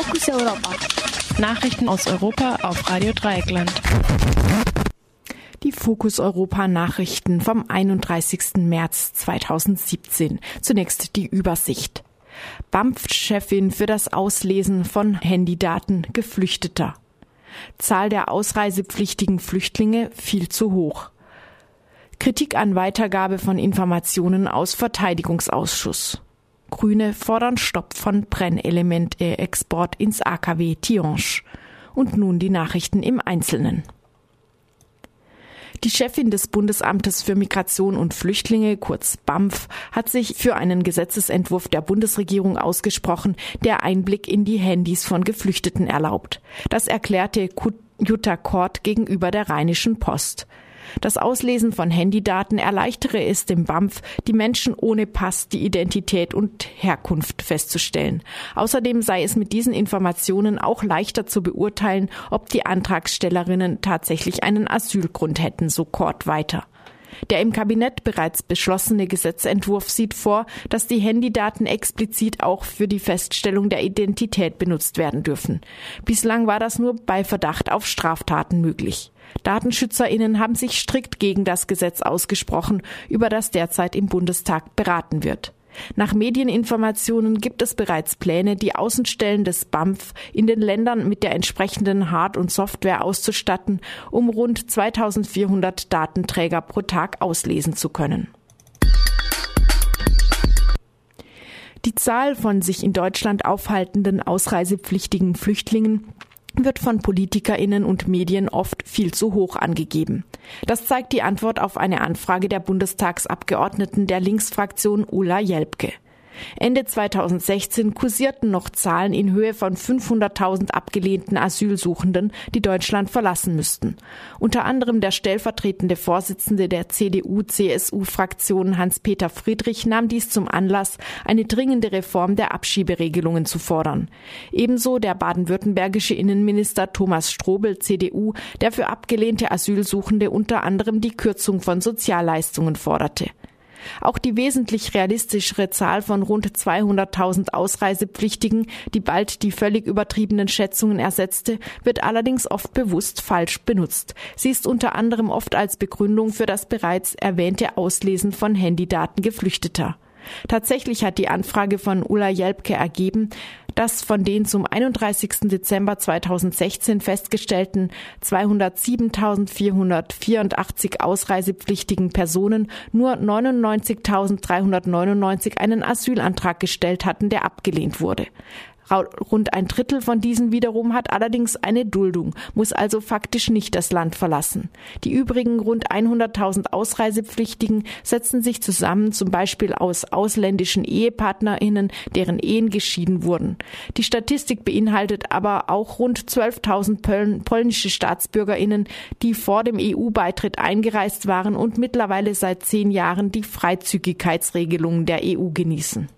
Fokus Europa. Nachrichten aus Europa auf Radio Dreieckland. Die Fokus Europa Nachrichten vom 31. März 2017. Zunächst die Übersicht. BAMF-Chefin für das Auslesen von Handydaten Geflüchteter. Zahl der ausreisepflichtigen Flüchtlinge viel zu hoch. Kritik an Weitergabe von Informationen aus Verteidigungsausschuss. Grüne fordern Stopp von Brennelemente-Export ins AKW Tihange. Und nun die Nachrichten im Einzelnen. Die Chefin des Bundesamtes für Migration und Flüchtlinge, kurz BAMF, hat sich für einen Gesetzesentwurf der Bundesregierung ausgesprochen, der Einblick in die Handys von Geflüchteten erlaubt. Das erklärte Jutta Kort gegenüber der Rheinischen Post. Das Auslesen von Handydaten erleichtere es dem BAMF, die Menschen ohne Pass die Identität und Herkunft festzustellen. Außerdem sei es mit diesen Informationen auch leichter zu beurteilen, ob die Antragstellerinnen tatsächlich einen Asylgrund hätten, so Kort weiter. Der im Kabinett bereits beschlossene Gesetzentwurf sieht vor, dass die Handydaten explizit auch für die Feststellung der Identität benutzt werden dürfen. Bislang war das nur bei Verdacht auf Straftaten möglich. Datenschützerinnen haben sich strikt gegen das Gesetz ausgesprochen, über das derzeit im Bundestag beraten wird. Nach Medieninformationen gibt es bereits Pläne, die Außenstellen des BAMF in den Ländern mit der entsprechenden Hard- und Software auszustatten, um rund 2400 Datenträger pro Tag auslesen zu können. Die Zahl von sich in Deutschland aufhaltenden ausreisepflichtigen Flüchtlingen wird von Politikerinnen und Medien oft viel zu hoch angegeben. Das zeigt die Antwort auf eine Anfrage der Bundestagsabgeordneten der Linksfraktion Ulla Jelpke. Ende 2016 kursierten noch Zahlen in Höhe von 500.000 abgelehnten Asylsuchenden, die Deutschland verlassen müssten. Unter anderem der stellvertretende Vorsitzende der CDU-CSU-Fraktion Hans-Peter Friedrich nahm dies zum Anlass, eine dringende Reform der Abschieberegelungen zu fordern. Ebenso der baden-württembergische Innenminister Thomas Strobel, CDU, der für abgelehnte Asylsuchende unter anderem die Kürzung von Sozialleistungen forderte. Auch die wesentlich realistischere Zahl von rund 200.000 Ausreisepflichtigen, die bald die völlig übertriebenen Schätzungen ersetzte, wird allerdings oft bewusst falsch benutzt. Sie ist unter anderem oft als Begründung für das bereits erwähnte Auslesen von Handydaten Geflüchteter. Tatsächlich hat die Anfrage von Ulla Jelpke ergeben, dass von den zum 31. Dezember 2016 festgestellten 207.484 ausreisepflichtigen Personen nur 99.399 einen Asylantrag gestellt hatten, der abgelehnt wurde. Rund ein Drittel von diesen wiederum hat allerdings eine Duldung, muss also faktisch nicht das Land verlassen. Die übrigen rund 100.000 Ausreisepflichtigen setzen sich zusammen zum Beispiel aus ausländischen EhepartnerInnen, deren Ehen geschieden wurden. Die Statistik beinhaltet aber auch rund 12.000 polnische StaatsbürgerInnen, die vor dem EU-Beitritt eingereist waren und mittlerweile seit zehn Jahren die Freizügigkeitsregelungen der EU genießen.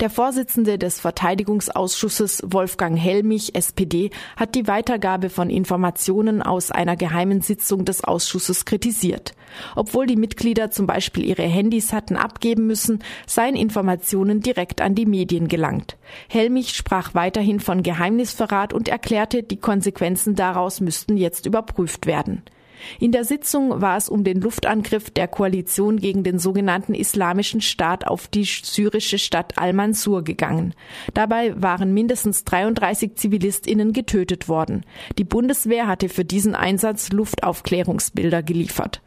Der Vorsitzende des Verteidigungsausschusses Wolfgang Hellmich, SPD, hat die Weitergabe von Informationen aus einer geheimen Sitzung des Ausschusses kritisiert. Obwohl die Mitglieder zum Beispiel ihre Handys hatten abgeben müssen, seien Informationen direkt an die Medien gelangt. Hellmich sprach weiterhin von Geheimnisverrat und erklärte, die Konsequenzen daraus müssten jetzt überprüft werden. In der Sitzung war es um den Luftangriff der Koalition gegen den sogenannten Islamischen Staat auf die syrische Stadt Al-Mansur gegangen. Dabei waren mindestens 33 Zivilistinnen getötet worden. Die Bundeswehr hatte für diesen Einsatz Luftaufklärungsbilder geliefert.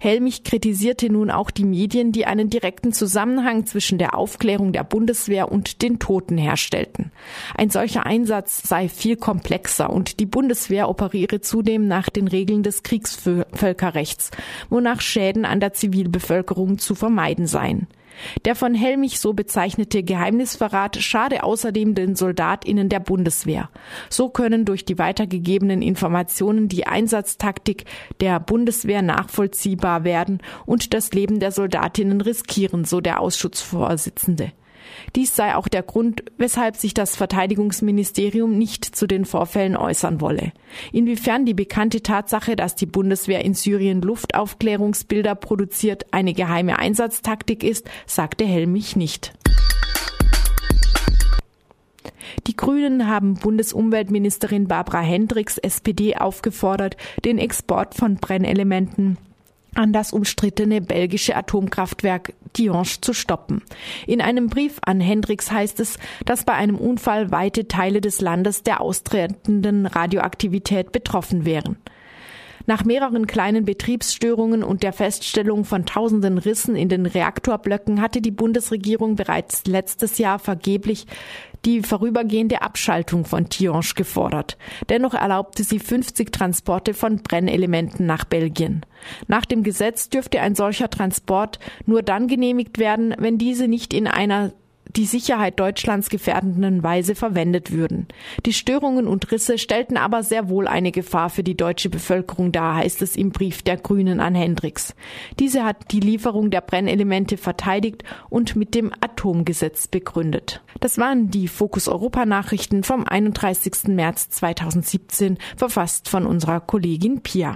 Helmich kritisierte nun auch die Medien, die einen direkten Zusammenhang zwischen der Aufklärung der Bundeswehr und den Toten herstellten. Ein solcher Einsatz sei viel komplexer und die Bundeswehr operiere zudem nach den Regeln des Kriegsvölkerrechts, wonach Schäden an der Zivilbevölkerung zu vermeiden seien. Der von Helmich so bezeichnete Geheimnisverrat schade außerdem den Soldatinnen der Bundeswehr. So können durch die weitergegebenen Informationen die Einsatztaktik der Bundeswehr nachvollziehbar werden und das Leben der Soldatinnen riskieren, so der Ausschussvorsitzende. Dies sei auch der Grund, weshalb sich das Verteidigungsministerium nicht zu den Vorfällen äußern wolle. Inwiefern die bekannte Tatsache, dass die Bundeswehr in Syrien Luftaufklärungsbilder produziert, eine geheime Einsatztaktik ist, sagte Helmich nicht. Grünen haben Bundesumweltministerin Barbara Hendricks SPD aufgefordert, den Export von Brennelementen an das umstrittene belgische Atomkraftwerk Tihange zu stoppen. In einem Brief an Hendricks heißt es, dass bei einem Unfall weite Teile des Landes der austretenden Radioaktivität betroffen wären. Nach mehreren kleinen Betriebsstörungen und der Feststellung von tausenden Rissen in den Reaktorblöcken hatte die Bundesregierung bereits letztes Jahr vergeblich die vorübergehende Abschaltung von Tihange gefordert. Dennoch erlaubte sie 50 Transporte von Brennelementen nach Belgien. Nach dem Gesetz dürfte ein solcher Transport nur dann genehmigt werden, wenn diese nicht in einer die Sicherheit Deutschlands gefährdenden Weise verwendet würden. Die Störungen und Risse stellten aber sehr wohl eine Gefahr für die deutsche Bevölkerung dar, heißt es im Brief der Grünen an Hendricks. Diese hat die Lieferung der Brennelemente verteidigt und mit dem Atomgesetz begründet. Das waren die Fokus Europa Nachrichten vom 31. März 2017, verfasst von unserer Kollegin Pia.